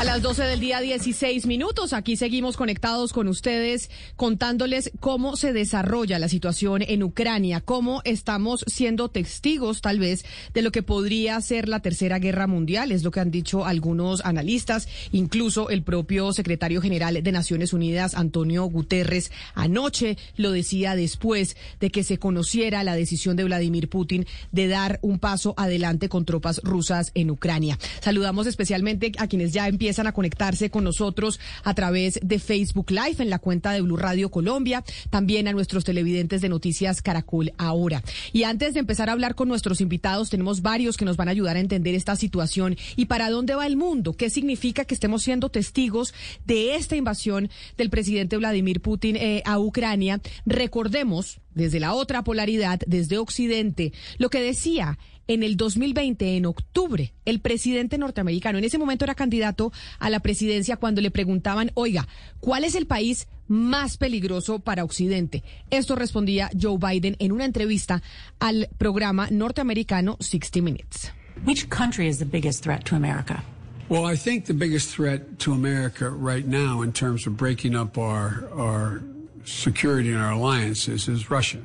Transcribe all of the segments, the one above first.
A las 12 del día 16 minutos, aquí seguimos conectados con ustedes contándoles cómo se desarrolla la situación en Ucrania, cómo estamos siendo testigos tal vez de lo que podría ser la tercera guerra mundial, es lo que han dicho algunos analistas, incluso el propio secretario general de Naciones Unidas, Antonio Guterres, anoche lo decía después de que se conociera la decisión de Vladimir Putin de dar un paso adelante con tropas rusas en Ucrania. Saludamos especialmente a quienes ya empiezan empiezan a conectarse con nosotros a través de Facebook Live en la cuenta de Blue Radio Colombia, también a nuestros televidentes de Noticias Caracol ahora. Y antes de empezar a hablar con nuestros invitados, tenemos varios que nos van a ayudar a entender esta situación y para dónde va el mundo, qué significa que estemos siendo testigos de esta invasión del presidente Vladimir Putin eh, a Ucrania. Recordemos desde la otra polaridad, desde Occidente, lo que decía en el 2020, en octubre, el presidente norteamericano, en ese momento era candidato a la presidencia cuando le preguntaban, oiga, ¿cuál es el país más peligroso para Occidente? Esto respondía Joe Biden en una entrevista al programa norteamericano 60 Minutes. Which country is the biggest threat to America? Well, I think the biggest threat to America right now in terms of breaking up our, our security and our alliances is Russia.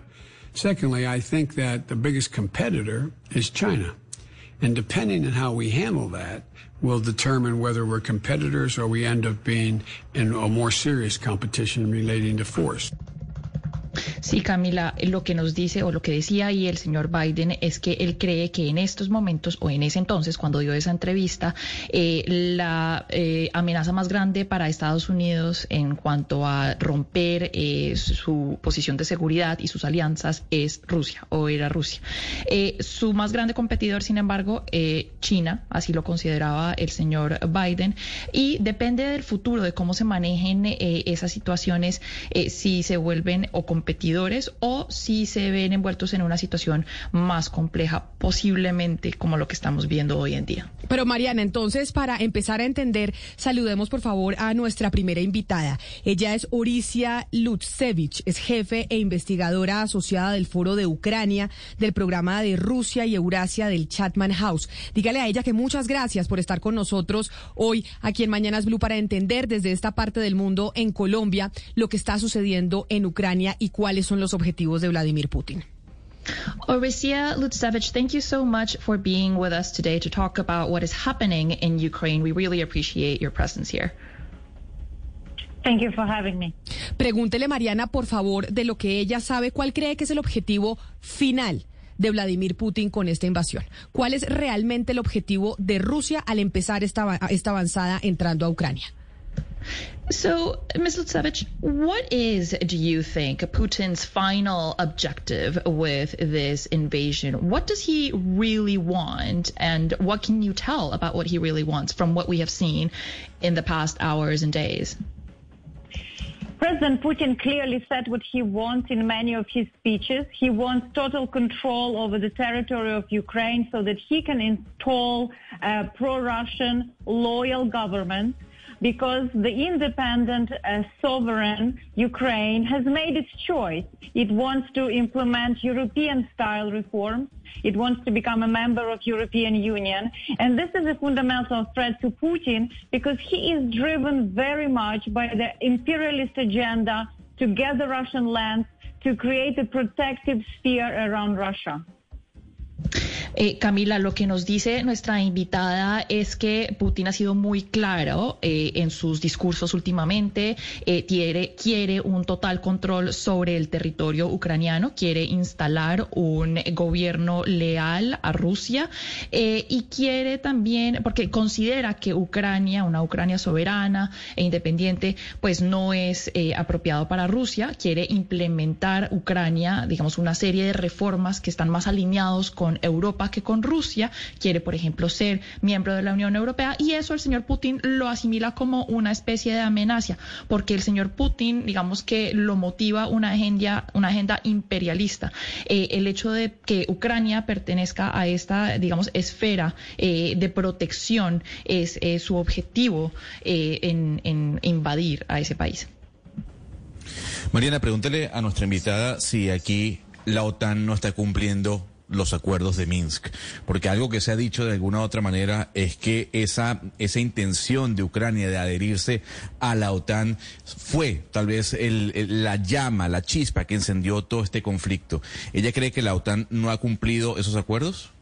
Secondly, I think that the biggest competitor is China. And depending on how we handle that will determine whether we're competitors or we end up being in a more serious competition relating to force. Sí, Camila, lo que nos dice o lo que decía ahí el señor Biden es que él cree que en estos momentos o en ese entonces, cuando dio esa entrevista, eh, la eh, amenaza más grande para Estados Unidos en cuanto a romper eh, su posición de seguridad y sus alianzas es Rusia o era Rusia. su más grande competidor, sin embargo, China, así lo consideraba el señor Biden, y depende del futuro, de cómo se manejen esas situaciones, si se vuelven o competidores o si se ven envueltos en una situación más compleja, posiblemente como lo que estamos viendo hoy en día. Pero Mariana, entonces para empezar a entender, saludemos por favor a nuestra primera invitada. Ella es Orisia Lutsevich, es jefe e investigadora asociada del Foro de Ucrania, del programa de Rusia y Eurasia del Chatman House. Dígale a ella que muchas gracias por estar con nosotros hoy aquí en Mañanas Blue para entender desde esta parte del mundo en Colombia lo que está sucediendo en Ucrania y cuáles son los objetivos de Vladimir Putin. Orisia Lutsevich, thank you so much for being with us today to talk about what is happening in Ukraine. We really appreciate your presence here. Thank you for having me. Pregúntele, Mariana, por favor, de lo que ella sabe, ¿cuál cree que es el objetivo final de Vladimir Putin con esta invasión? ¿Cuál es realmente el objetivo de Rusia al empezar esta, esta avanzada entrando a Ucrania? So, Ms. Lutsevich, what is, do you think, Putin's final objective with this invasion? What does he really want? And what can you tell about what he really wants from what we have seen in the past hours and days? President Putin clearly said what he wants in many of his speeches. He wants total control over the territory of Ukraine so that he can install a pro-Russian loyal government because the independent uh, sovereign Ukraine has made its choice. It wants to implement European style reforms. It wants to become a member of European Union. And this is a fundamental threat to Putin because he is driven very much by the imperialist agenda to get the Russian lands to create a protective sphere around Russia. Eh, Camila, lo que nos dice nuestra invitada es que Putin ha sido muy claro eh, en sus discursos últimamente, eh, quiere, quiere un total control sobre el territorio ucraniano, quiere instalar un gobierno leal a Rusia y quiere también, porque considera que Ucrania, una Ucrania soberana e independiente, pues no es apropiado para Rusia, quiere implementar Ucrania, digamos, una serie de reformas que están más alineados con Europa que con Rusia, quiere, por ejemplo, ser miembro de la Unión Europea y eso el señor Putin lo asimila como una especie de amenaza, porque el señor Putin, digamos que lo motiva una agenda, una agenda imperialista. Eh, el hecho de que Ucrania pertenezca a esta, digamos, esfera eh, de protección es su objetivo eh, en, en invadir a ese país. Mariana, pregúntale a nuestra invitada si aquí la OTAN no está cumpliendo los acuerdos de Minsk, porque algo que se ha dicho de alguna u otra manera es que esa, esa intención de Ucrania de adherirse a la OTAN fue tal vez el, la llama, la chispa que encendió todo este conflicto. ¿Ella cree que la OTAN no ha cumplido esos acuerdos?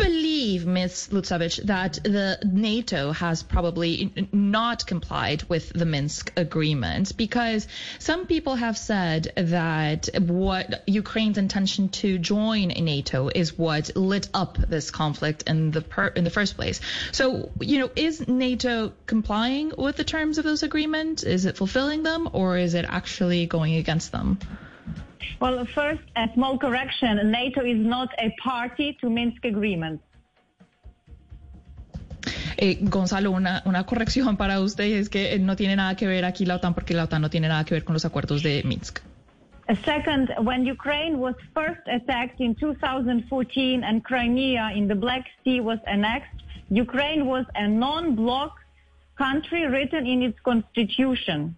Believe, Ms. Lutsevich, that the NATO has probably not complied with the Minsk agreement because some people have said that what Ukraine's intention to join NATO is what lit up this conflict in the per, in the first place. So, you know, is NATO complying with the terms of those agreements? Is it fulfilling them, or is it actually going against them? Well, first, a small correction. NATO is not a party to Minsk agreements. Eh, Gonzalo, una, una corrección para usted es que no tiene nada que ver aquí la OTAN porque la OTAN no tiene nada que ver con los acuerdos de Minsk. Second, when Ukraine was first attacked in 2014 and Crimea in the Black Sea was annexed, Ukraine was a non-bloc country written in its constitution.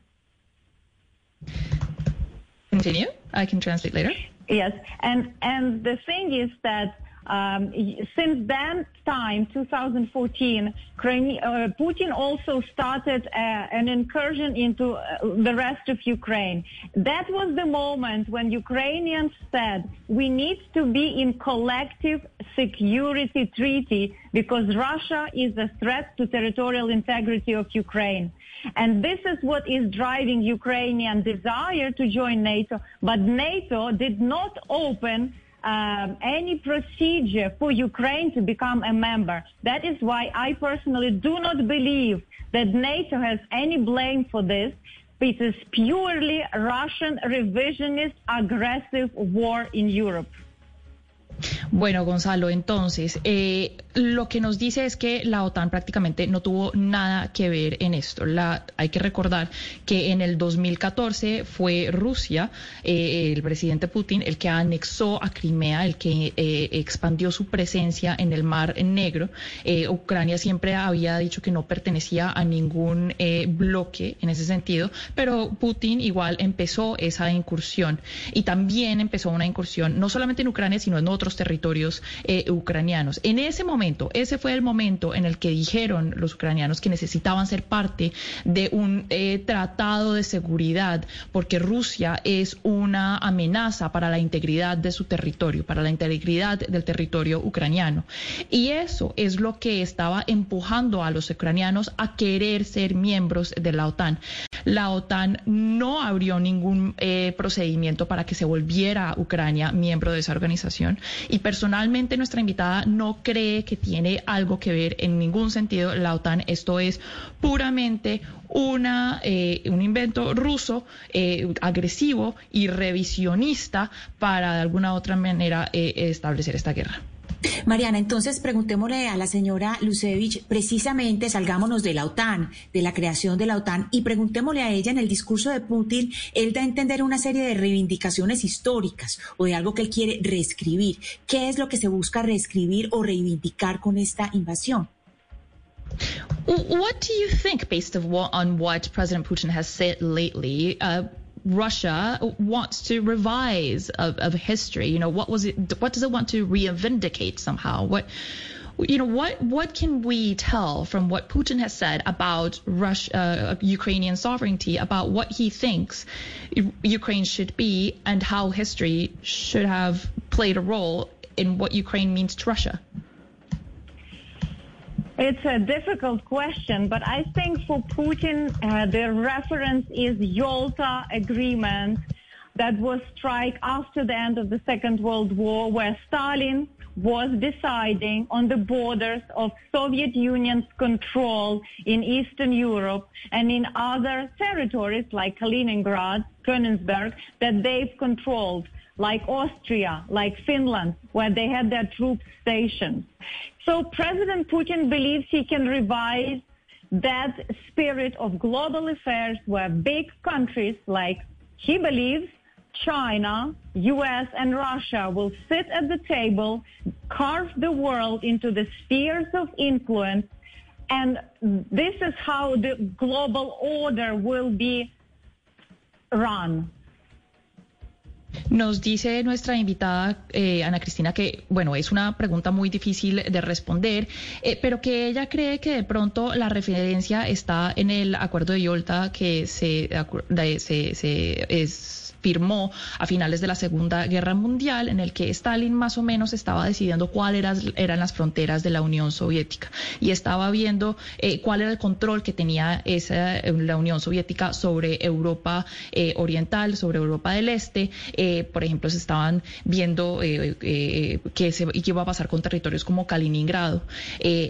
Continue. I can translate later. Yes, and and the thing is that um, since that time, 2014, Crimea, uh, Putin also started uh, an incursion into uh, the rest of Ukraine. That was the moment when Ukrainians said, we need to be in collective security treaty because Russia is a threat to territorial integrity of Ukraine. And this is what is driving Ukrainian desire to join NATO. But NATO did not open um, any procedure for Ukraine to become a member. That is why I personally do not believe that NATO has any blame for this. It is purely Russian revisionist aggressive war in Europe. Bueno, Gonzalo, entonces, eh, lo que nos dice es que la OTAN prácticamente no tuvo nada que ver en esto. La, hay que recordar que en el 2014 fue Rusia, eh, el presidente Putin, el que anexó a Crimea, el que eh, expandió su presencia en el Mar Negro. Ucrania siempre había dicho que no pertenecía a ningún bloque en ese sentido, pero Putin igual empezó esa incursión y también empezó una incursión no solamente en Ucrania, sino en otros territorios eh, ucranianos. En ese momento, ese fue el momento en el que dijeron los ucranianos que necesitaban ser parte de un eh, tratado de seguridad porque Rusia es una amenaza para la integridad de su territorio, para la integridad del territorio ucraniano. Y eso es lo que estaba empujando a los ucranianos a querer ser miembros de la OTAN. La OTAN no abrió ningún eh, procedimiento para que se volviera Ucrania miembro de esa organización y personalmente nuestra invitada no cree que tiene algo que ver en ningún sentido la OTAN. Esto es puramente una, eh, un invento ruso eh, agresivo y revisionista para de alguna otra manera eh, establecer esta guerra. Mariana, entonces preguntémosle a la señora Lucevich, precisamente salgámonos de la OTAN, de la creación de la OTAN, y preguntémosle a ella en el discurso de Putin, él da a entender una serie de reivindicaciones históricas o de algo que él quiere reescribir. ¿Qué es lo que se busca reescribir o reivindicar con esta invasión? What do you think, based on what President Putin has said lately? Uh, Russia wants to revise of, of history. You know, what was it? What does it want to reivindicate somehow? What you know what what can we tell from what Putin has said about Russia, uh, Ukrainian sovereignty, about what he thinks Ukraine should be, and how history should have played a role in what Ukraine means to Russia? It's a difficult question, but I think for Putin, uh, the reference is Yalta Agreement that was struck after the end of the Second World War, where Stalin was deciding on the borders of Soviet Union's control in Eastern Europe and in other territories like Kaliningrad, Königsberg, that they've controlled, like Austria, like Finland, where they had their troops stationed. So President Putin believes he can revise that spirit of global affairs where big countries like he believes China, US, and Russia will sit at the table, carve the world into the spheres of influence, and this is how the global order will be run. Nos dice nuestra invitada eh, Ana Cristina que, bueno, es una pregunta muy difícil de responder, eh, pero que ella cree que de pronto la referencia está en el acuerdo de Yolta que se, se, se es firmó a finales de la Segunda Guerra Mundial, en el que Stalin más o menos estaba decidiendo cuáles eran las fronteras de la Unión Soviética y estaba viendo eh, cuál era el control que tenía eh, la Unión Soviética sobre Europa eh, Oriental, sobre Europa del Este. por ejemplo, se estaban viendo qué, se, iba a pasar con territorios como Kaliningrado.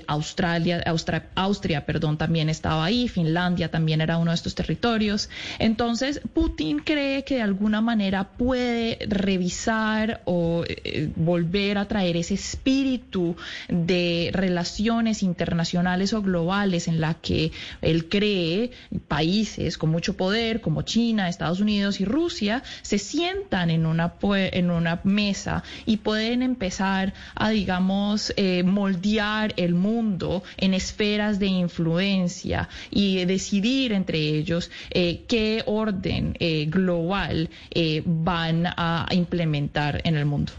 Australia, Austria, Austria perdón, también estaba ahí, Finlandia también era uno de estos territorios. Entonces, Putin cree que de alguna manera puede revisar o eh, volver a traer ese espíritu de relaciones internacionales o globales en la que él cree países con mucho poder como China, Estados Unidos y Rusia se sientan en una, en una mesa y pueden empezar a, digamos, eh, moldear el mundo en esferas de influencia y decidir entre ellos eh, qué orden global eh, van a implementar en el mundo.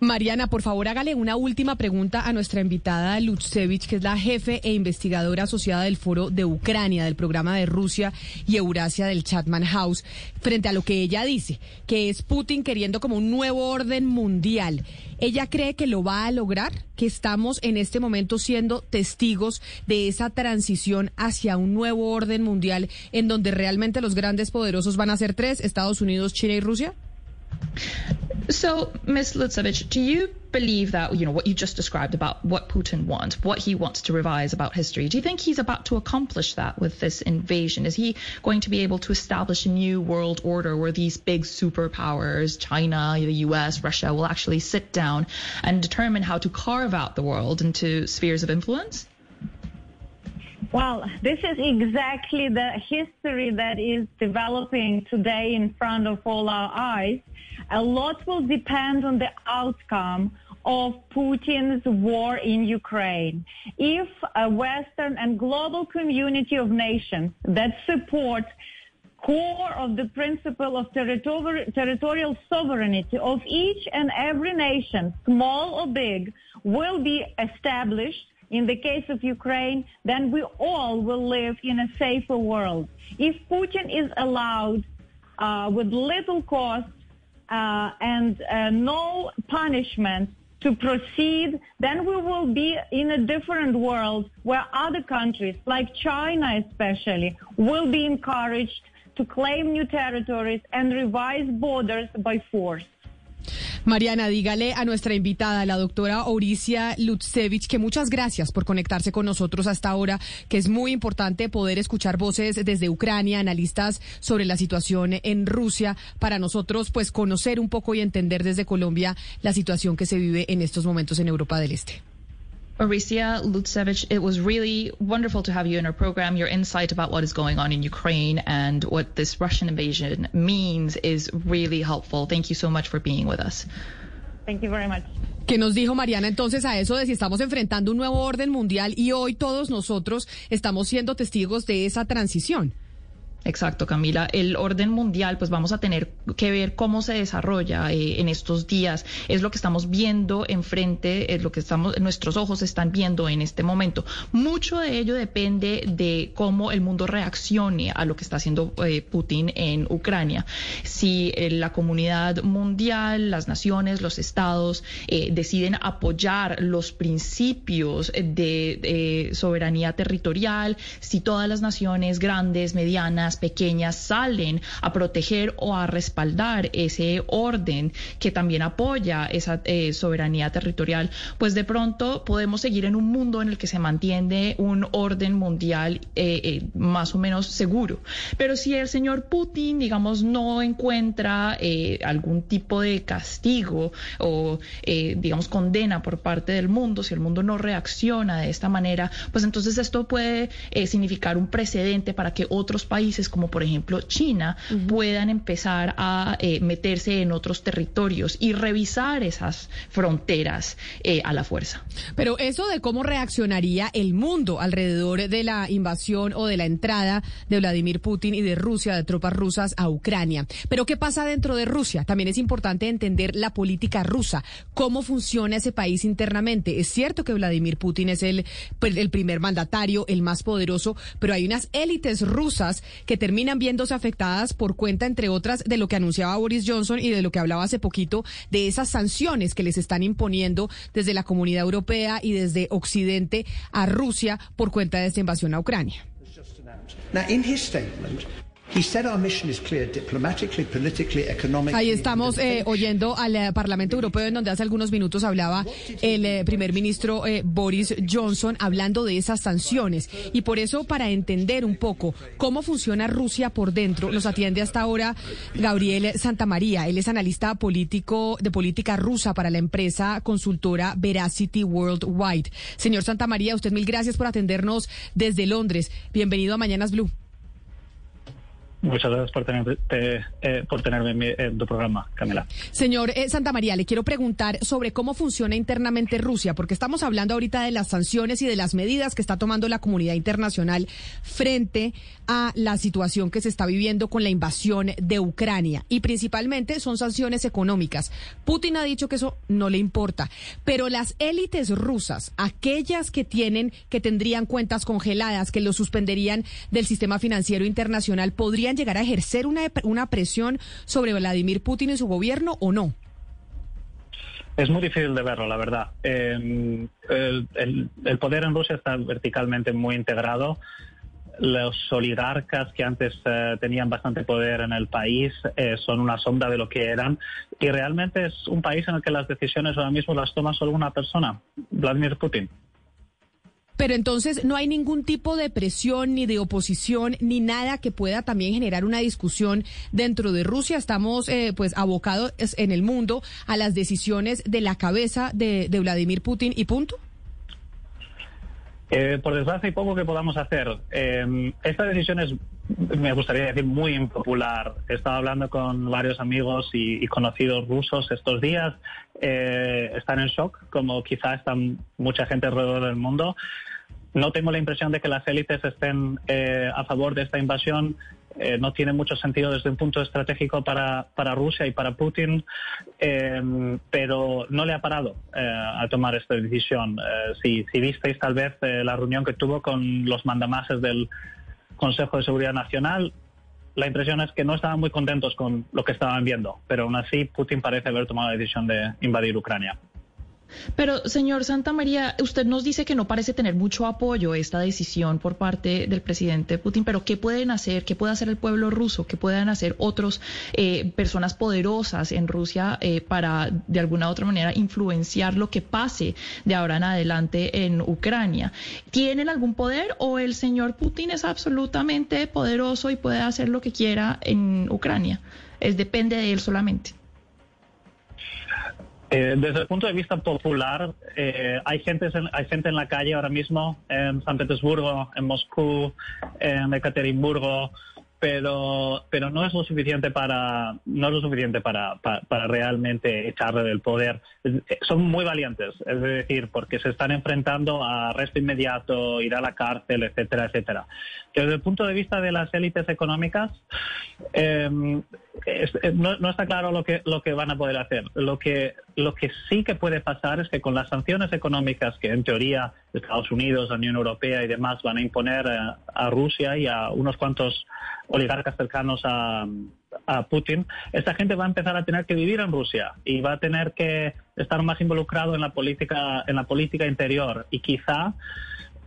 Mariana, por favor, hágale una última pregunta a nuestra invitada Lutsevich, que es la jefe e investigadora asociada del Foro de Ucrania, del programa de Rusia y Eurasia del Chatman House, frente a lo que ella dice, que es Putin queriendo como un nuevo orden mundial. ¿Ella cree que lo va a lograr? ¿Que estamos en este momento siendo testigos de esa transición hacia un nuevo orden mundial en donde realmente los grandes poderosos van a ser tres, Estados Unidos, China y Rusia? So, Ms. Lutsevich, do you believe that, you know, what you just described about what Putin wants, what he wants to revise about history, do you think he's about to accomplish that with this invasion? Is he going to be able to establish a new world order where these big superpowers, China, the US, Russia, will actually sit down and determine how to carve out the world into spheres of influence? Well, this is exactly the history that is developing today in front of all our eyes. A lot will depend on the outcome of Putin's war in Ukraine. If a Western and global community of nations that support core of the principle of territorial, territorial sovereignty of each and every nation, small or big, will be established, in the case of Ukraine, then we all will live in a safer world. If Putin is allowed uh, with little cost and uh, no punishment to proceed, then we will be in a different world where other countries, like China especially, will be encouraged to claim new territories and revise borders by force. Mariana, dígale a nuestra invitada, la doctora Auricia Lutsevich, que muchas gracias por conectarse con nosotros hasta ahora, que es muy importante poder escuchar voces desde Ucrania, analistas sobre la situación en Rusia, para nosotros pues conocer un poco y entender desde Colombia la situación que se vive en estos momentos en Europa del Este. Mauricia Lutsevich, it was really wonderful to have you in our program. Your insight about what is going on in Ukraine and what this Russian invasion means is really helpful. Thank you so much for being with us. Thank you very much. ¿Qué nos dijo Mariana entonces a eso de si estamos enfrentando un nuevo orden mundial y hoy todos nosotros estamos siendo testigos de esa transición? Exacto, Camila. El orden mundial, pues vamos a tener que ver cómo se desarrolla eh, en estos días. Es lo que estamos viendo enfrente, es lo que estamos, nuestros ojos están viendo en este momento. Mucho de ello depende de cómo el mundo reaccione a lo que está haciendo eh, Putin en Ucrania. Si eh, la comunidad mundial, las naciones, los estados deciden apoyar los principios de soberanía territorial, si todas las naciones grandes, medianas, pequeñas salen a proteger o a respaldar ese orden que también apoya esa eh, soberanía territorial, pues de pronto podemos seguir en un mundo en el que se mantiene un orden mundial eh, eh, más o menos seguro. Pero si el señor Putin, digamos, no encuentra algún tipo de castigo o, digamos, condena por parte del mundo, si el mundo no reacciona de esta manera, pues entonces esto puede significar un precedente para que otros países como por ejemplo China puedan empezar a eh, meterse en otros territorios y revisar esas fronteras eh, a la fuerza. Pero eso de cómo reaccionaría el mundo alrededor de la invasión o de la entrada de Vladimir Putin y de Rusia, de tropas rusas a Ucrania. Pero ¿qué pasa dentro de Rusia? También es importante entender la política rusa, cómo funciona ese país internamente. Es cierto que Vladimir Putin es el, el primer mandatario, el más poderoso, pero hay unas élites rusas que terminan viéndose afectadas por cuenta, entre otras, de lo que anunciaba Boris Johnson y de lo que hablaba hace poquito, de esas sanciones que les están imponiendo desde la comunidad europea y desde Occidente a Rusia por cuenta de esta invasión a Ucrania. Ahí estamos eh, oyendo al eh, Parlamento Europeo, en donde hace algunos minutos hablaba el eh, primer ministro Boris Johnson hablando de esas sanciones. Y por eso, para entender un poco cómo funciona Rusia por dentro, nos atiende hasta ahora Gabriel Santamaría. Él es analista político de política rusa para la empresa consultora Veracity Worldwide. Señor Santamaría, usted mil gracias por atendernos desde Londres. Bienvenido a Mañanas Blue. Muchas gracias por, eh, por tenerme en, tu programa, Camila. Señor eh, Santa María, le quiero preguntar sobre cómo funciona internamente Rusia, porque estamos hablando ahorita de las sanciones y de las medidas que está tomando la comunidad internacional frente a la situación que se está viviendo con la invasión de Ucrania. Y principalmente son sanciones económicas. Putin ha dicho que eso no le importa, pero las élites rusas, aquellas que tienen, que tendrían cuentas congeladas, que lo suspenderían del sistema financiero internacional, podrían llegar a ejercer una, una presión sobre Vladimir Putin y su gobierno o no? Es muy difícil de verlo, la verdad. Em, el, poder en Rusia está verticalmente muy integrado. Los oligarcas que antes eh, tenían bastante poder en el país eh, son una sombra de lo que eran. Y realmente es un país en el que las decisiones ahora mismo las toma solo una persona, Vladimir Putin. Pero entonces no hay ningún tipo de presión ni de oposición ni nada que pueda también generar una discusión dentro de Rusia. Estamos eh, pues abocados en el mundo a las decisiones de la cabeza de, Vladimir Putin y punto. Eh, por desgracia hay poco que podamos hacer. Eh, esta me gustaría decir, muy impopular. He estado hablando con varios amigos y, y conocidos rusos estos días. Eh, están en shock, como quizá están mucha gente alrededor del mundo. No tengo la impresión de que las élites estén eh, a favor de esta invasión. Eh, no tiene mucho sentido desde un punto estratégico para, para Rusia y para Putin, eh, pero no le ha parado a tomar esta decisión. Si, si, visteis tal vez la reunión que tuvo con los mandamases del Consejo de Seguridad Nacional, la impresión es que no estaban muy contentos con lo que estaban viendo, pero aún así Putin parece haber tomado la decisión de invadir Ucrania. Pero, señor Santa María, usted nos dice que no parece tener mucho apoyo esta decisión por parte del presidente Putin, pero ¿qué pueden hacer? ¿Qué puede hacer el pueblo ruso? ¿Qué pueden hacer otras eh, personas poderosas en Rusia eh, para, de alguna u otra manera, influenciar lo que pase de ahora en adelante en Ucrania? ¿Tienen algún poder o el señor Putin es absolutamente poderoso y puede hacer lo que quiera en Ucrania? Es depende de él solamente. Eh, desde el punto de vista popular, eh, hay, gente, hay gente en la calle ahora mismo, en San Petersburgo, en Moscú, en Ekaterimburgo, pero pero no es lo suficiente para no es lo suficiente para, para, realmente echarle del poder. Son muy valientes es decir porque se están enfrentando a arresto inmediato ir a la cárcel etcétera etcétera. Desde el punto de vista de las élites económicas em, no, no, está claro lo que lo que van a poder hacer. Lo que lo que sí que puede pasar es que con las sanciones económicas que en teoría Estados Unidos la Unión Europea y demás van a imponer eh, a Rusia y a unos cuantos oligarcas cercanos a, Putin, esta gente va a empezar a tener que vivir en Rusia y va a tener que estar más involucrado en la política, en la política interior. Y quizá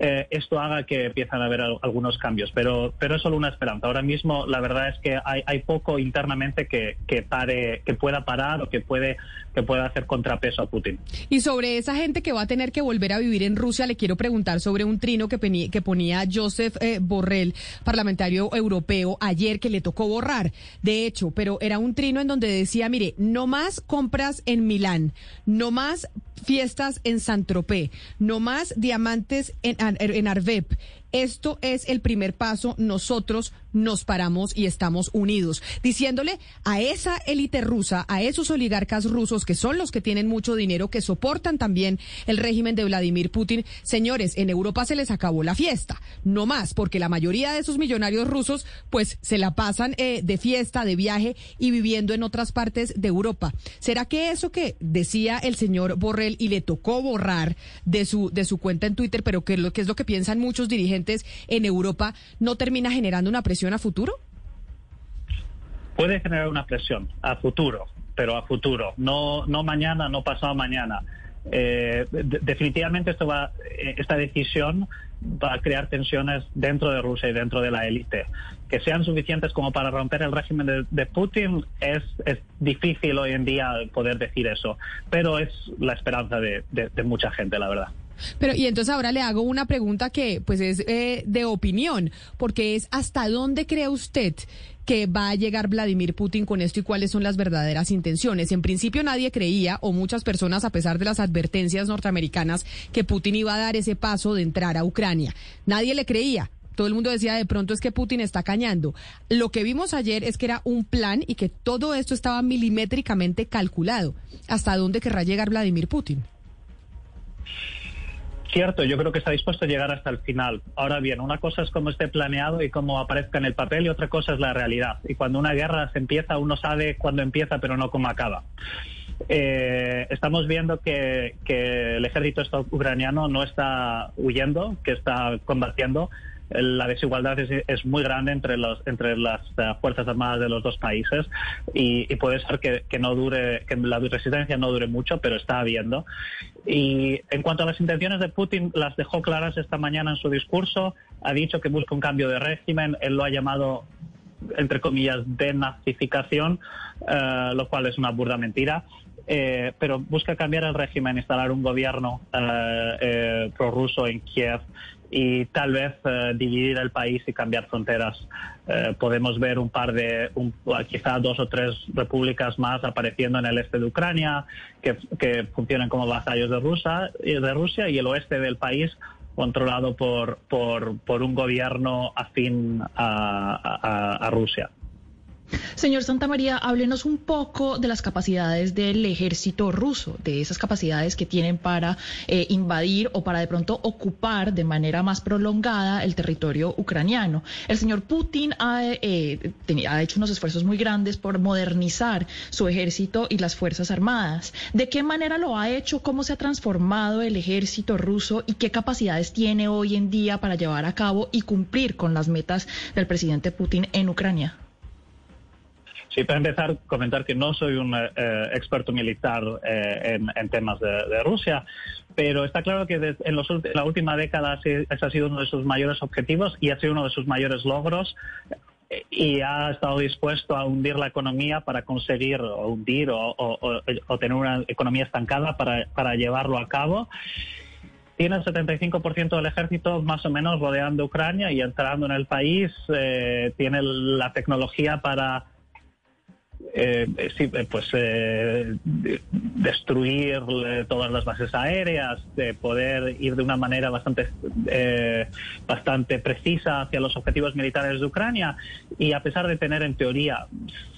eh, esto haga que empiezan a haber algunos cambios, pero, pero es solo una esperanza. Ahora mismo la verdad es que hay, hay poco internamente que, que, pare, que pueda parar o que puede que pueda hacer contrapeso a Putin. Y sobre esa gente que va a tener que volver a vivir en Rusia, le quiero preguntar sobre un trino que, que ponía Joseph eh, Borrell, parlamentario europeo, ayer que le tocó borrar, de hecho, pero era un trino en donde decía, mire, no más compras en Milán, no más fiestas en Saint-Tropez, no más diamantes en, en Arvep. Esto es el primer paso. Nosotros nos paramos y estamos unidos, diciéndole a esa élite rusa, a esos oligarcas rusos que son los que tienen mucho dinero, que soportan también el régimen de Vladimir Putin, señores, en Europa se les acabó la fiesta, no más, porque la mayoría de esos millonarios rusos pues se la pasan eh, de fiesta, de viaje y viviendo en otras partes de Europa. ¿Será que eso que decía el señor Borrell y le tocó borrar de su, de su cuenta en Twitter, pero que, lo, que es lo que piensan muchos dirigentes, en Europa no termina generando una presión a futuro? Puede generar una presión a futuro, pero a futuro, no, no mañana, no pasado mañana. Eh, definitivamente esto va, eh, esta decisión va a crear tensiones dentro de Rusia y dentro de la élite. Que sean suficientes como para romper el régimen de, Putin es, es, difícil hoy en día poder decir eso, pero es la esperanza de mucha gente, la verdad. Pero y entonces ahora le hago una pregunta que pues es eh, de opinión, porque es hasta dónde cree usted que va a llegar Vladimir Putin con esto y cuáles son las verdaderas intenciones. En principio nadie creía, o muchas personas, a pesar de las advertencias norteamericanas, que Putin iba a dar ese paso de entrar a Ucrania. Nadie le creía. Todo el mundo decía de pronto es que Putin está cañando. Lo que vimos ayer es que era un plan y que todo esto estaba milimétricamente calculado. ¿Hasta dónde querrá llegar Vladimir Putin? Cierto, yo creo que está dispuesto a llegar hasta el final. Ahora bien, una cosa es cómo esté planeado y cómo aparezca en el papel y otra cosa es la realidad. Y cuando una guerra se empieza, uno sabe cuándo empieza, pero no cómo acaba. Eh, estamos viendo que, el ejército ucraniano no está huyendo, que está combatiendo la desigualdad es, muy grande entre los entre las eh, fuerzas armadas de los dos países y, puede ser que, no dure que la resistencia no dure mucho pero está habiendo. Y en cuanto a las intenciones de Putin las dejó claras esta mañana en su discurso. Ha dicho que busca un cambio de régimen. Él lo ha llamado entre comillas denazificación eh, lo cual es una burda mentira. Eh, pero busca cambiar el régimen, instalar un gobierno eh, prorruso en Kiev y tal vez eh, dividir el país y cambiar fronteras. Eh, podemos ver un par de, un, quizá dos o tres repúblicas más apareciendo en el este de Ucrania, que, que funcionan como vasallos de Rusia, de Rusia y el oeste del país controlado por, por, por un gobierno afín a, a Rusia. Señor Santa María, háblenos un poco de las capacidades del ejército ruso, de esas capacidades que tienen para eh, invadir o para de pronto ocupar de manera más prolongada el territorio ucraniano. El señor Putin eh, ha hecho unos esfuerzos muy grandes por modernizar su ejército y las Fuerzas Armadas. ¿De qué manera lo ha hecho? ¿Cómo se ha transformado el ejército ruso y qué capacidades tiene hoy en día para llevar a cabo y cumplir con las metas del presidente Putin en Ucrania? Sí, para empezar, comentar que no soy un eh, experto militar eh, en, temas de, Rusia, pero está claro que en, la última década ese ha sido uno de sus mayores objetivos y ha sido uno de sus mayores logros y ha estado dispuesto a hundir la economía para conseguir o hundir o, tener una economía estancada para, llevarlo a cabo tiene el 75% del ejército más o menos rodeando Ucrania y entrando en el país. Eh, tiene la tecnología para eh, sí, eh, pues eh, de- destruir eh, todas las bases aéreas, de poder ir de una manera bastante eh, bastante precisa hacia los objetivos militares de Ucrania y a pesar de tener en teoría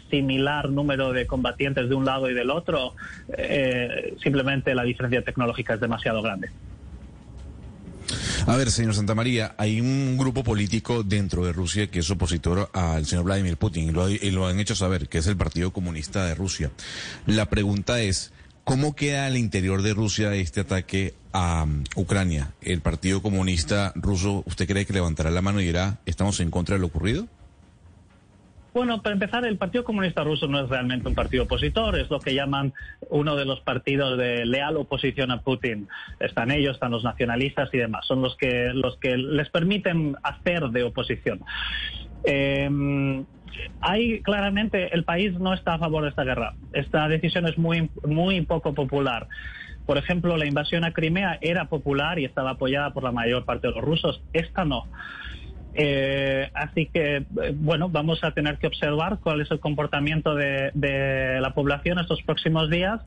similar número de combatientes de un lado y del otro, eh, simplemente la diferencia tecnológica es demasiado grande. A ver, señor Santamaría, hay un grupo político dentro de Rusia que es opositor al señor Vladimir Putin y lo, y lo han hecho saber, que es el Partido Comunista de Rusia. La pregunta es, ¿cómo queda al interior de Rusia este ataque a um, Ucrania? ¿El Partido Comunista ruso, usted cree que levantará la mano y dirá, estamos en contra de lo ocurrido? Bueno, para empezar, el Partido Comunista Ruso no es realmente un partido opositor, es lo que llaman uno de los partidos de leal oposición a Putin. Están ellos, están los nacionalistas y demás. Son los que, los que les permiten hacer de oposición. Eh, hay claramente, el país no está a favor de esta guerra. Esta decisión es muy, muy poco popular. Por ejemplo, la invasión a Crimea era popular y estaba apoyada por la mayor parte de los rusos. Esta no. Eh, así que, eh, bueno, vamos a tener que observar cuál es el comportamiento de, la población estos próximos días.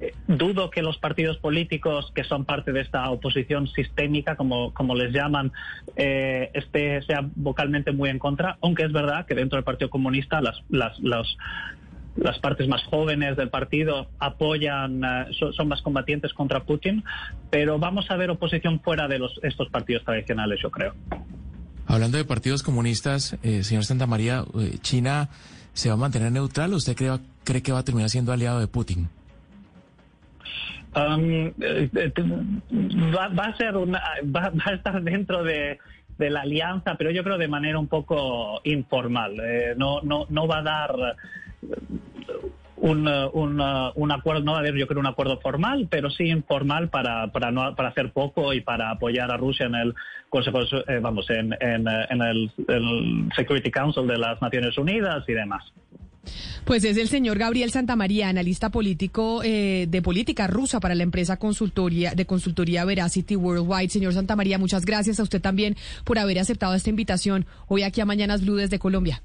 Eh, dudo que los partidos políticos que son parte de esta oposición sistémica, como, como les llaman, eh, esté, sea vocalmente muy en contra, aunque es verdad que dentro del Partido Comunista las, las, las partes más jóvenes del partido apoyan, son más combatientes contra Putin, pero vamos a ver oposición fuera de los, estos partidos tradicionales, yo creo. Hablando de partidos comunistas, eh, señor Santa María, eh, ¿China se va a mantener neutral o usted cree, cree que va a terminar siendo aliado de Putin? Um, eh, eh, va, va a ser una, va, va a estar dentro de, la alianza, pero yo creo de manera un poco informal. No, no, no va a dar un, uh, un, uh, un acuerdo, no va a haber yo creo un acuerdo formal, pero sí informal para, para, no, para hacer poco y para apoyar a Rusia en el Consejo, eh, vamos, en, en, eh, el Security Council de las Naciones Unidas y demás. Pues es el señor Gabriel Santamaría, analista político eh, de política rusa para la empresa consultoría de consultoría Veracity Worldwide. Señor Santamaría, muchas gracias a usted también por haber aceptado esta invitación hoy aquí a Mañanas Blue desde Colombia.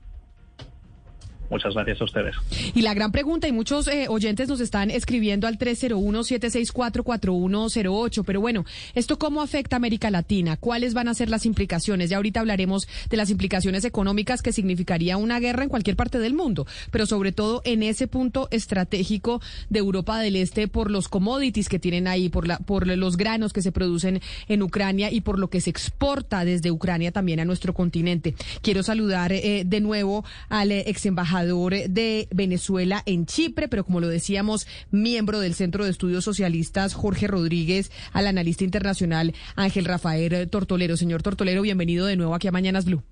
Muchas gracias a ustedes. Y la gran pregunta, y muchos eh, oyentes nos están escribiendo al 301-764-4108, pero bueno, ¿esto cómo afecta a América Latina? ¿Cuáles van a ser las implicaciones? Ya ahorita hablaremos de las implicaciones económicas que significaría una guerra en cualquier parte del mundo, pero sobre todo en ese punto estratégico de Europa del Este por los commodities que tienen ahí, por, la, por los granos que se producen en Ucrania y por lo que se exporta desde Ucrania también a nuestro continente. Quiero saludar eh, de nuevo al eh, ex embajador de Venezuela en Chipre, pero como lo decíamos, miembro del Centro de Estudios Socialistas Jorge Rodríguez, al analista internacional Ángel Rafael Tortolero. Señor Tortolero, bienvenido de nuevo aquí a Mañanas Blue.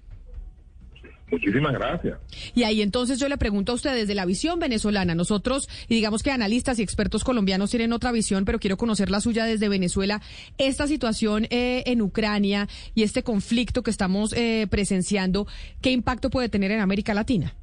Muchísimas gracias. Y ahí entonces yo le pregunto a usted desde la visión venezolana, nosotros, y digamos que analistas y expertos colombianos tienen otra visión, pero quiero conocer la suya desde Venezuela, esta situación eh, en Ucrania y este conflicto que estamos eh, presenciando, ¿qué impacto puede tener en América Latina?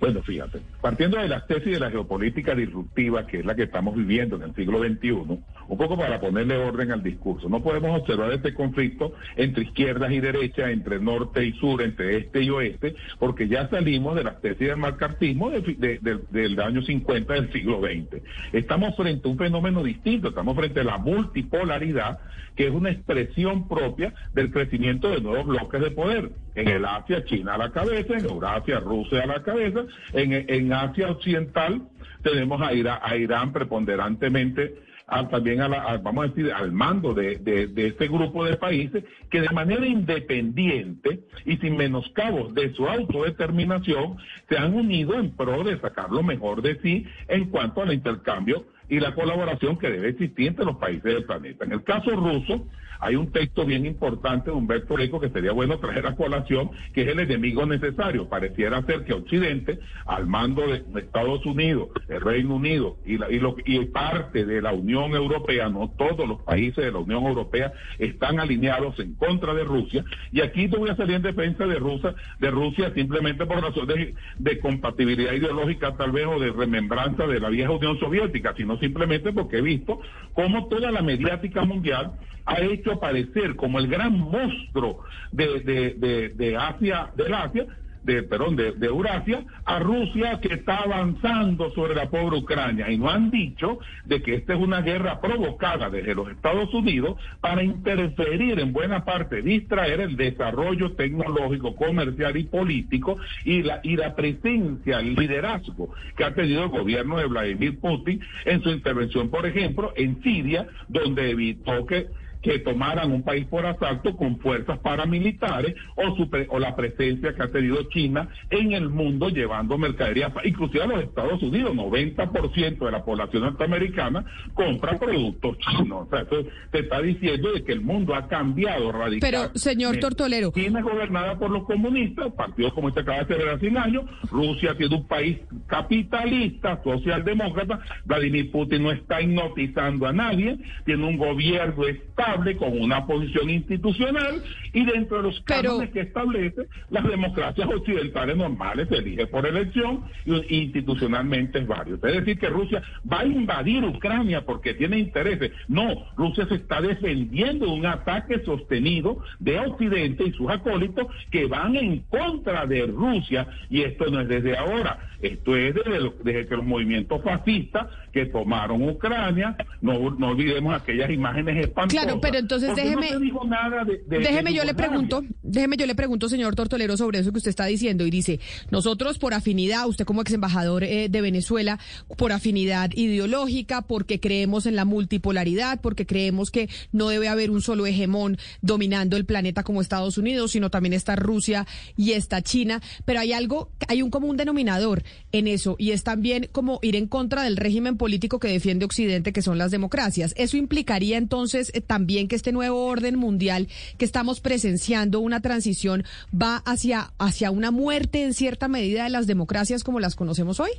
Bueno, fíjate, partiendo de la tesis de la geopolítica disruptiva, que es la que estamos viviendo en el siglo XXI, un poco para ponerle orden al discurso, no podemos observar este conflicto entre izquierdas y derechas, entre norte y sur, entre este y oeste, porque ya salimos de las tesis del marcartismo de, de, de, del año 50 del siglo XX. Estamos frente a un fenómeno distinto, estamos frente a la multipolaridad, que es una expresión propia del crecimiento de nuevos bloques de poder. En el Asia, China a la cabeza, en Eurasia, Rusia a la cabeza, en, en Asia Occidental tenemos a Irán preponderantemente a, también a la, vamos a decir, al mando de, de, de, este grupo de países que de manera independiente y sin menoscabos de su autodeterminación se han unido en pro de sacar lo mejor de sí en cuanto al intercambio y la colaboración que debe existir entre los países del planeta. En el caso ruso, hay un texto bien importante de Humberto Eco que sería bueno traer a colación, que es el enemigo necesario. Pareciera ser que Occidente, al mando de Estados Unidos, el Reino Unido y, la, y, lo, y parte de la Unión Europea, no todos los países de la Unión Europea están alineados en contra de Rusia. Y aquí te voy a salir en defensa de Rusia, de Rusia simplemente por razón de, de compatibilidad ideológica tal vez o de remembranza de la vieja Unión Soviética, sino simplemente porque he visto cómo toda la mediática mundial ha hecho aparecer como el gran monstruo de, de, de, de Asia, del Asia, de, perdón, de, de Eurasia, a Rusia que está avanzando sobre la pobre Ucrania. Y no han dicho de que esta es una guerra provocada desde los Estados Unidos para interferir en buena parte, distraer el desarrollo tecnológico, comercial y político y la, y la presencia, el liderazgo que ha tenido el gobierno de Vladimir Putin en su intervención, por ejemplo, en Siria, donde evitó que que tomaran un país por asalto con fuerzas paramilitares o, su o la presencia que ha tenido China en el mundo llevando mercadería, inclusive a los Estados Unidos, 90% de la población norteamericana compra productos chinos. O sea, eso te está diciendo de que el mundo ha cambiado radicalmente. Pero, señor Tortolero. China es gobernada por los comunistas, partido como este acaba de celebrar hace un año, Rusia tiene un país capitalista, socialdemócrata, Vladimir Putin no está hipnotizando a nadie, tiene un gobierno estable con una posición institucional y dentro de los cánones que establece las democracias occidentales normales se elige por elección y institucionalmente es válido. Es decir, que Rusia va a invadir Ucrania porque tiene intereses. No, Rusia se está defendiendo de un ataque sostenido de Occidente y sus acólitos que van en contra de Rusia y esto no es desde ahora, esto es desde, desde que los movimientos fascistas que tomaron Ucrania, no, no olvidemos aquellas imágenes espantosas. Claro, pero entonces déjeme, déjeme yo le pregunto, déjeme yo le pregunto, señor Tortolero, sobre eso que usted está diciendo y dice, nosotros por afinidad, usted como ex embajador eh, de Venezuela, por afinidad ideológica, porque creemos en la multipolaridad, porque creemos que no debe haber un solo hegemón dominando el planeta como Estados Unidos, sino también está Rusia y está China, pero hay algo, hay un común denominador en eso y es también como ir en contra del régimen político que defiende Occidente, que son las democracias. Eso implicaría entonces eh, también que este nuevo orden mundial que estamos presenciando, una transición, va hacia, hacia una muerte en cierta medida de las democracias como las conocemos hoy?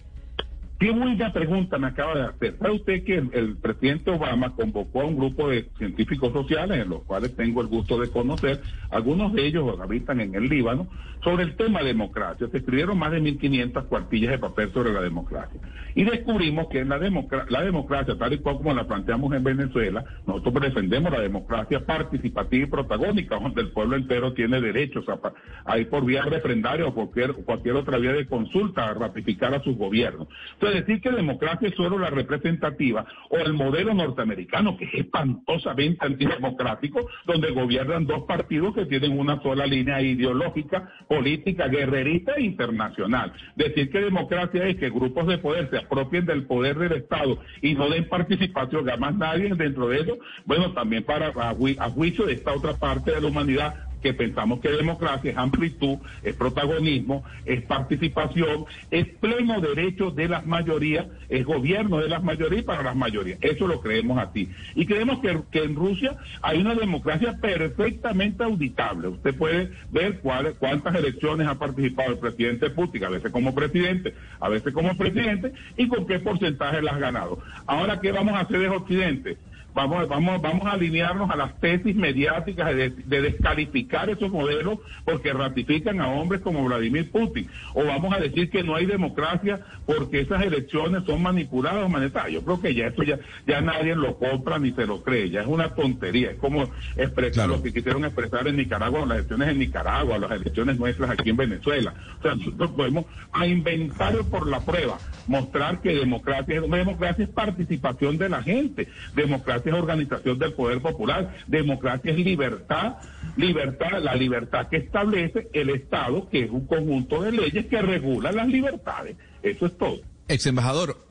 Qué buena pregunta me acaba de hacer. ¿Sabe usted que el, presidente Obama convocó a un grupo de científicos sociales, en los cuales tengo el gusto de conocer, algunos de ellos habitan en el Líbano, sobre el tema democracia? Se escribieron más de 1.500 cuartillas de papel sobre la democracia. Y descubrimos que en la, la democracia, tal y cual como la planteamos en Venezuela, nosotros defendemos la democracia participativa y protagónica, donde el pueblo entero tiene derechos a, a ir por vía refrendaria o cualquier, cualquier otra vía de consulta a ratificar a sus gobiernos decir que democracia es solo la representativa o el modelo norteamericano, que es espantosamente antidemocrático, donde gobiernan dos partidos que tienen una sola línea ideológica, política, guerrerista e internacional. Decir que democracia es que grupos de poder se apropien del poder del Estado y no den participación a más nadie dentro de ello, bueno, también para a juicio de esta otra parte de la humanidad que pensamos que democracia es amplitud, es protagonismo, es participación, es pleno derecho de las mayorías, es gobierno de las mayorías para las mayorías. Eso lo creemos así. Y creemos que, en Rusia hay una democracia perfectamente auditable. Usted puede ver cuántas elecciones ha participado el presidente Putin, a veces como presidente, a veces como presidente, y con qué porcentaje las ha ganado. Ahora, ¿qué vamos a hacer desde Occidente? Vamos, vamos, vamos a alinearnos a las tesis mediáticas de, descalificar esos modelos porque ratifican a hombres como Vladimir Putin. O vamos a decir que no hay democracia porque esas elecciones son manipuladas o manetadas. Yo creo que ya eso ya, ya nadie lo compra ni se lo cree, ya es una tontería. Es como expresar lo que quisieron expresar en Nicaragua, las elecciones en Nicaragua, las elecciones nuestras aquí en Venezuela. O sea, nosotros podemos a inventar por la prueba, mostrar que democracia, democracia es participación de la gente, democracia es organización del poder popular, democracia es libertad, libertad, la libertad que establece el Estado, que es un conjunto de leyes que regulan las libertades. Eso es todo. Ex embajador,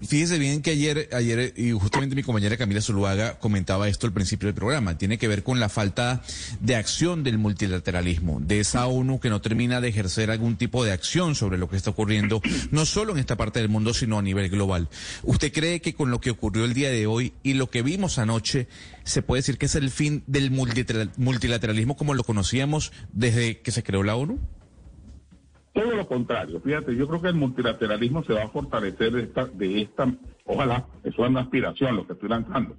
Fíjese bien que ayer, ayer, y justamente mi compañera Camila Zuluaga comentaba esto al principio del programa, tiene que ver con la falta de acción del multilateralismo, de esa ONU que no termina de ejercer algún tipo de acción sobre lo que está ocurriendo, no solo en esta parte del mundo, sino a nivel global. ¿Usted cree que con lo que ocurrió el día de hoy y lo que vimos anoche, se puede decir que es el fin del multilateralismo como lo conocíamos desde que se creó la ONU? Todo lo contrario, fíjate, yo creo que el multilateralismo se va a fortalecer de esta, de esta ojalá, eso es una aspiración lo que estoy lanzando,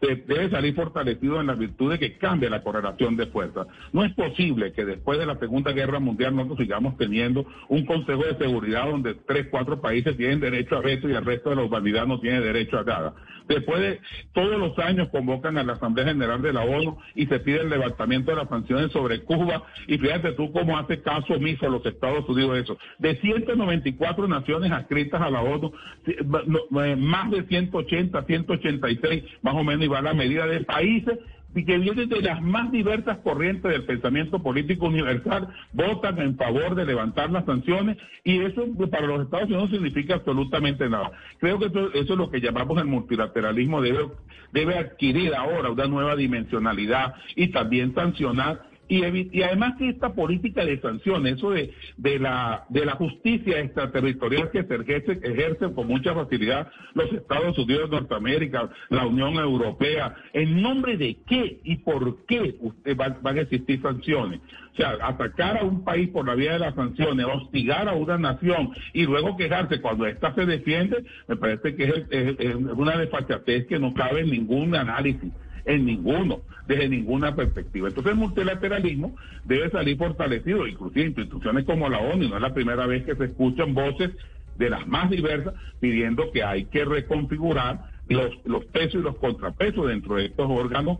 debe salir fortalecido en la virtud de que cambie la correlación de fuerzas. No es posible que después de la Segunda Guerra Mundial nosotros sigamos teniendo un Consejo de Seguridad donde tres, cuatro países tienen derecho a veto y el resto de la humanidad no tiene derecho a nada. Después de todos los años convocan a la Asamblea General de la ONU y se pide el levantamiento de las sanciones sobre Cuba y fíjate tú cómo hace caso omiso los Estados Unidos eso. De 194 naciones adscritas a la ONU, eh, más de 180, 186 más o menos, y va la medida de países y que vienen de las más diversas corrientes del pensamiento político universal, votan en favor de levantar las sanciones y eso para los Estados Unidos no significa absolutamente nada. Creo que eso, es lo que llamamos el multilateralismo, debe, debe adquirir ahora una nueva dimensionalidad y también sancionar y, además que esta política de sanciones, eso de, de, la, de la justicia extraterritorial que se ejerce, ejerce con mucha facilidad los Estados Unidos de Norteamérica, la Unión Europea, ¿en nombre de qué y por qué usted van a existir sanciones? O sea, atacar a un país por la vía de las sanciones, hostigar a una nación y luego quejarse cuando ésta se defiende, me parece que es, es una desfachatez que no cabe en ningún análisis en ninguno, desde ninguna perspectiva. Entonces el multilateralismo debe salir fortalecido, inclusive instituciones como la ONU, no es la primera vez que se escuchan voces de las más diversas pidiendo que hay que reconfigurar los, los pesos y los contrapesos dentro de estos órganos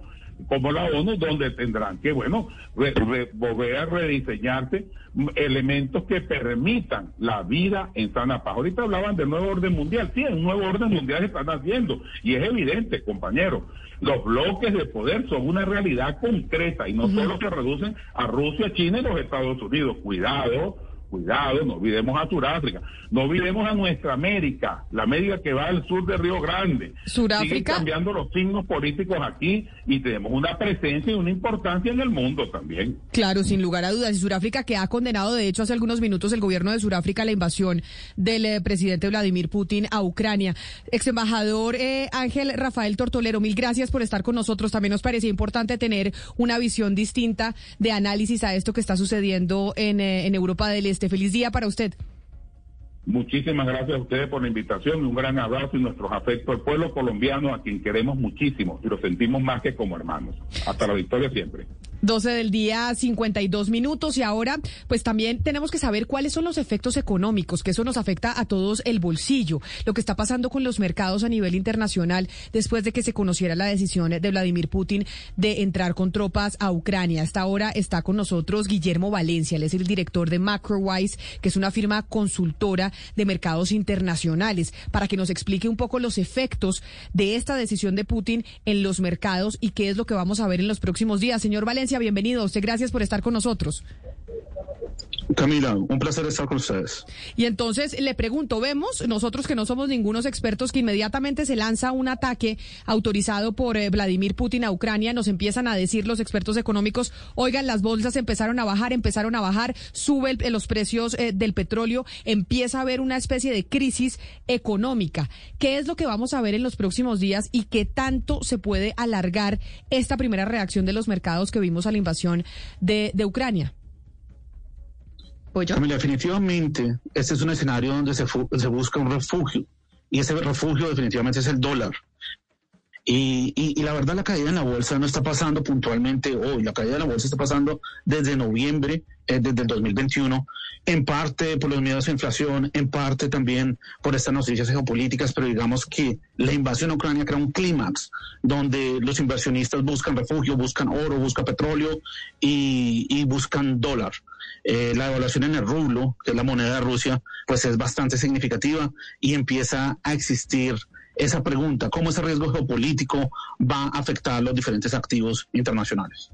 como la ONU, donde tendrán que, bueno, volver a rediseñarse elementos que permitan la vida en sana paz. Ahorita hablaban del nuevo orden mundial. Sí, un nuevo orden mundial están haciendo. Y es evidente, compañeros, los bloques de poder son una realidad concreta y no solo se reducen a Rusia, China y los Estados Unidos. Cuidado, Cuidado, no olvidemos a Sudáfrica, no olvidemos a nuestra América, la América que va al sur de Río Grande. Sudáfrica. Cambiando los signos políticos aquí y tenemos una presencia y una importancia en el mundo también. Claro, sin lugar a dudas. Y Sudáfrica que ha condenado, de hecho, hace algunos minutos el gobierno de Sudáfrica la invasión del eh, presidente Vladimir Putin a Ucrania. Ex embajador eh, Ángel Rafael Tortolero, mil gracias por estar con nosotros. También nos parecía importante tener una visión distinta de análisis a esto que está sucediendo en, eh, en Europa del Este. Feliz día para usted. Muchísimas gracias a ustedes por la invitación y un gran abrazo y nuestros afectos al pueblo colombiano a quien queremos muchísimo y lo sentimos más que como hermanos. Hasta la victoria siempre. 12 del día, 52 minutos. Y ahora, pues también tenemos que saber cuáles son los efectos económicos, que eso nos afecta a todos el bolsillo. Lo que está pasando con los mercados a nivel internacional después de que se conociera la decisión de Vladimir Putin de entrar con tropas a Ucrania. Hasta ahora está con nosotros Guillermo Valencia. Él es el director de MacroWise, que es una firma consultora de mercados internacionales, para que nos explique un poco los efectos de esta decisión de Putin en los mercados y qué es lo que vamos a ver en los próximos días. Señor Valencia bienvenido. Usted gracias por estar con nosotros. Camila, un placer estar con ustedes. Y entonces le pregunto, vemos nosotros que no somos ningunos expertos que inmediatamente se lanza un ataque autorizado por eh, Vladimir Putin a Ucrania, nos empiezan a decir los expertos económicos, oigan, las bolsas empezaron a bajar, empezaron a bajar, suben los precios eh, del petróleo, empieza a haber una especie de crisis económica. ¿Qué es lo que vamos a ver en los próximos días y qué tanto se puede alargar esta primera reacción de los mercados que vimos a la invasión de Ucrania? Definitivamente, este es un escenario donde se, se busca un refugio y ese refugio definitivamente es el dólar. Y, y, la verdad la caída en la bolsa no está pasando puntualmente hoy, la caída en la bolsa está pasando desde noviembre, eh, desde el 2021, en parte por los miedos a inflación, en parte también por estas noticias geopolíticas, pero digamos que la invasión a Ucrania crea un clímax donde los inversionistas buscan refugio, buscan oro, buscan petróleo y, buscan dólar. Eh, la devaluación en el rublo, que es la moneda de Rusia, pues es bastante significativa y empieza a existir esa pregunta, ¿cómo ese riesgo geopolítico va a afectar los diferentes activos internacionales?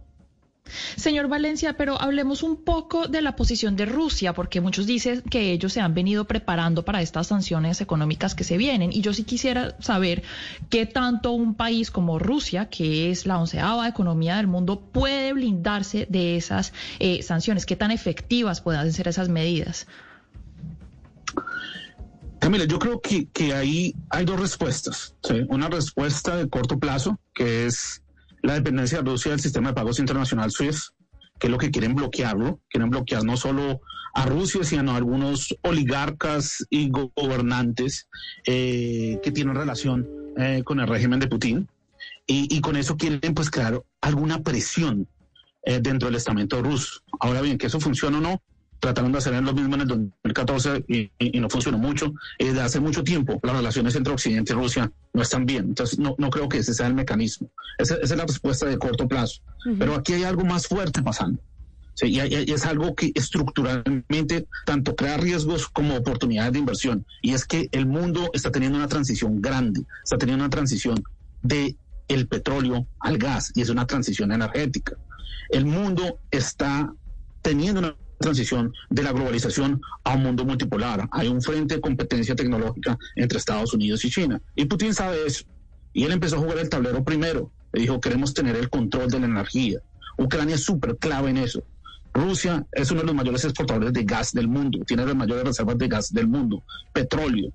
Señor Valencia, pero hablemos un poco de la posición de Rusia, porque muchos dicen que ellos se han venido preparando para estas sanciones económicas que se vienen. Y yo sí quisiera saber qué tanto un país como Rusia, que es la onceava economía del mundo, puede blindarse de esas eh, sanciones, qué tan efectivas pueden ser esas medidas. Camila, yo creo que, que ahí hay dos respuestas. Una respuesta de corto plazo, que es la dependencia de Rusia del sistema de pagos internacional SWIFT, que es lo que quieren bloquearlo. Quieren bloquear no solo a Rusia, sino a algunos oligarcas y gobernantes eh, que tienen relación eh, con el régimen de Putin. y, con eso quieren pues crear alguna presión eh, dentro del estamento ruso. Ahora bien, que eso funcione o no, trataron de hacer lo mismo en el 2014 y, y, no funcionó mucho. Desde hace mucho tiempo las relaciones entre Occidente y Rusia no están bien. Entonces no, no creo que ese sea el mecanismo. Esa, esa es la respuesta de corto plazo. Uh -huh. Pero aquí hay algo más fuerte pasando. Sí, y, y, es algo que estructuralmente tanto crea riesgos como oportunidades de inversión. Y es que el mundo está teniendo una transición grande, está teniendo una transición de el petróleo al gas y es una transición energética. El mundo está teniendo una transición de la globalización a un mundo multipolar. Hay un frente de competencia tecnológica entre Estados Unidos y China. Y Putin sabe eso. Y él empezó a jugar el tablero primero. Le dijo, queremos tener el control de la energía. Ucrania es súper clave en eso. Rusia es uno de los mayores exportadores de gas del mundo, tiene las mayores reservas de gas del mundo, petróleo,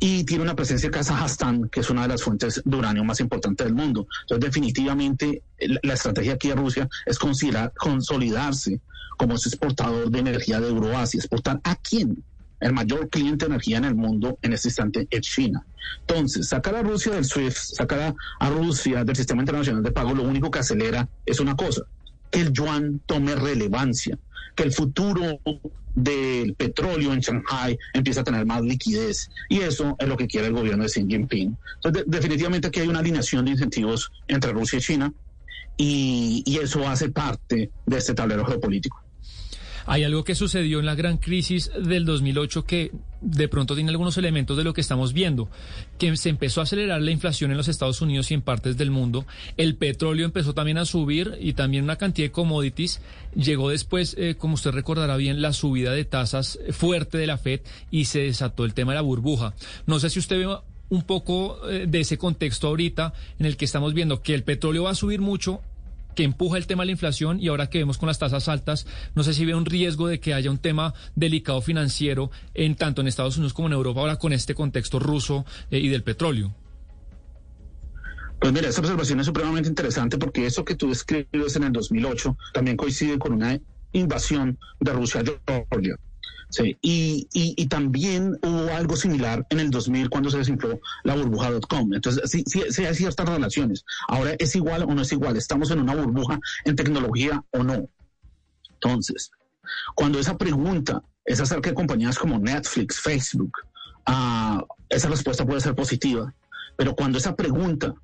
y tiene una presencia en Kazajstán, que es una de las fuentes de uranio más importantes del mundo. Entonces, definitivamente, la estrategia aquí de Rusia es considerar, consolidarse como ese exportador de energía de Euroasia. ¿Exportar a quién? El mayor cliente de energía en el mundo en este instante es China. Entonces, sacar a Rusia del SWIFT, sacar a Rusia del sistema internacional de pago, lo único que acelera es una cosa, que el yuan tome relevancia, que el futuro del petróleo en Shanghai empiece a tener más liquidez. Y eso es lo que quiere el gobierno de Xi Jinping. Entonces, de, definitivamente aquí hay una alineación de incentivos entre Rusia y China y, y eso hace parte de este tablero geopolítico. Hay algo que sucedió en la gran crisis del 2008 que de pronto tiene algunos elementos de lo que estamos viendo, que se empezó a acelerar la inflación en los Estados Unidos y en partes del mundo, el petróleo empezó también a subir y también una cantidad de commodities, llegó después, eh, como usted recordará bien, la subida de tasas fuerte de la Fed y se desató el tema de la burbuja. No sé si usted ve un poco eh, de ese contexto ahorita en el que estamos viendo que el petróleo va a subir mucho, que empuja el tema de la inflación y ahora que vemos con las tasas altas, no sé si ve un riesgo de que haya un tema delicado financiero en tanto en Estados Unidos como en Europa ahora con este contexto ruso eh, y del petróleo. Pues mira, esa observación es supremamente interesante porque eso que tú describes en el 2008 también coincide con una invasión de Rusia a Georgia. Sí, y, y, también hubo algo similar en el 2000 cuando se desinfló la burbuja.com. Entonces, sí, sí, sí, hay ciertas relaciones. Ahora, ¿es igual o no es igual? ¿Estamos en una burbuja en tecnología o no? Entonces, cuando esa pregunta es acerca de compañías como Netflix, Facebook, uh, esa respuesta puede ser positiva. Pero cuando esa pregunta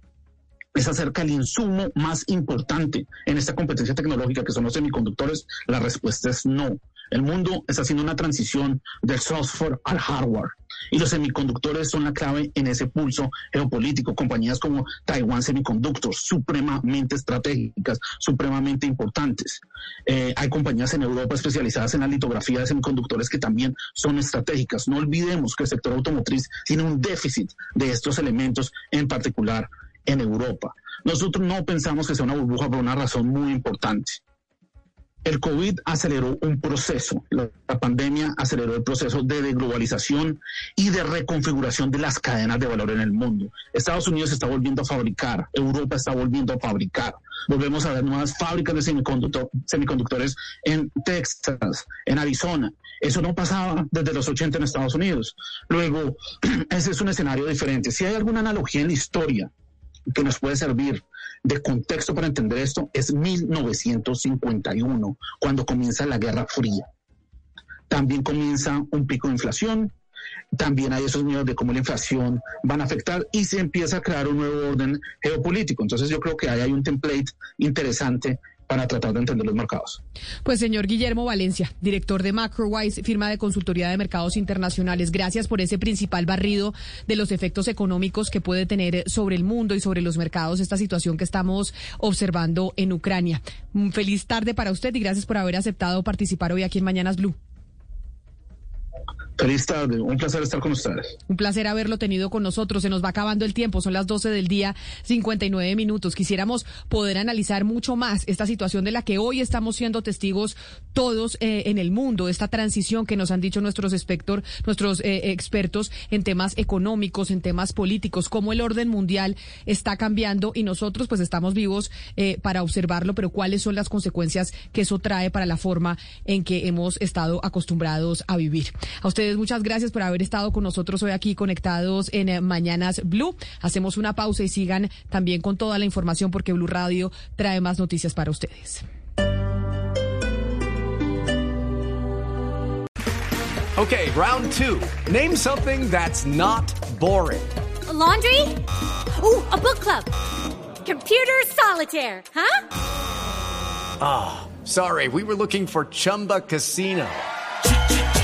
es acerca del insumo más importante en esta competencia tecnológica que son los semiconductores, la respuesta es no. El mundo está haciendo una transición del software al hardware y los semiconductores son la clave en ese pulso geopolítico. Compañías como Taiwan Semiconductors, supremamente estratégicas, supremamente importantes. Eh, hay compañías en Europa especializadas en la litografía de semiconductores que también son estratégicas. No olvidemos que el sector automotriz tiene un déficit de estos elementos, en particular en Europa. Nosotros no pensamos que sea una burbuja por una razón muy importante. El COVID aceleró un proceso, la, pandemia aceleró el proceso de deglobalización y de reconfiguración de las cadenas de valor en el mundo. Estados Unidos está volviendo a fabricar, Europa está volviendo a fabricar. Volvemos a ver nuevas fábricas de semiconductor, semiconductores en Texas, en Arizona. Eso no pasaba desde los 80 en Estados Unidos. Luego, ese es un escenario diferente. Si hay alguna analogía en la historia que nos puede servir de contexto para entender esto es 1951, cuando comienza la Guerra Fría. También comienza un pico de inflación, también hay esos miedos de cómo la inflación van a afectar y se empieza a crear un nuevo orden geopolítico. Entonces yo creo que ahí hay un template interesante para tratar de entender los mercados. Pues señor Guillermo Valencia, director de MacroWise, firma de consultoría de mercados internacionales, gracias por ese principal barrido de los efectos económicos que puede tener sobre el mundo y sobre los mercados esta situación que estamos observando en Ucrania. Feliz tarde para usted y gracias por haber aceptado participar hoy aquí en Mañanas Blue. Feliz tarde, un placer estar con ustedes. Un placer haberlo tenido con nosotros. Se nos va acabando el tiempo, son las 12 del día, 59 minutos. Quisiéramos poder analizar mucho más esta situación de la que hoy estamos siendo testigos todos eh, en el mundo, esta transición que nos han dicho nuestros, espector, nuestros eh, expertos en temas económicos, en temas políticos, cómo el orden mundial está cambiando y nosotros pues estamos vivos eh, para observarlo, pero cuáles son las consecuencias que eso trae para la forma en que hemos estado acostumbrados a vivir. A ustedes ustedes muchas gracias por haber estado con nosotros hoy aquí conectados en eh, Mañanas Blue. Hacemos una pausa y sigan también con toda la información porque Blue Radio trae más noticias para ustedes. Okay, round two. Name something that's not boring. A laundry? Ooh, a book club. Computer solitaire, huh? Ah, oh, sorry, we were looking for Chumba Casino.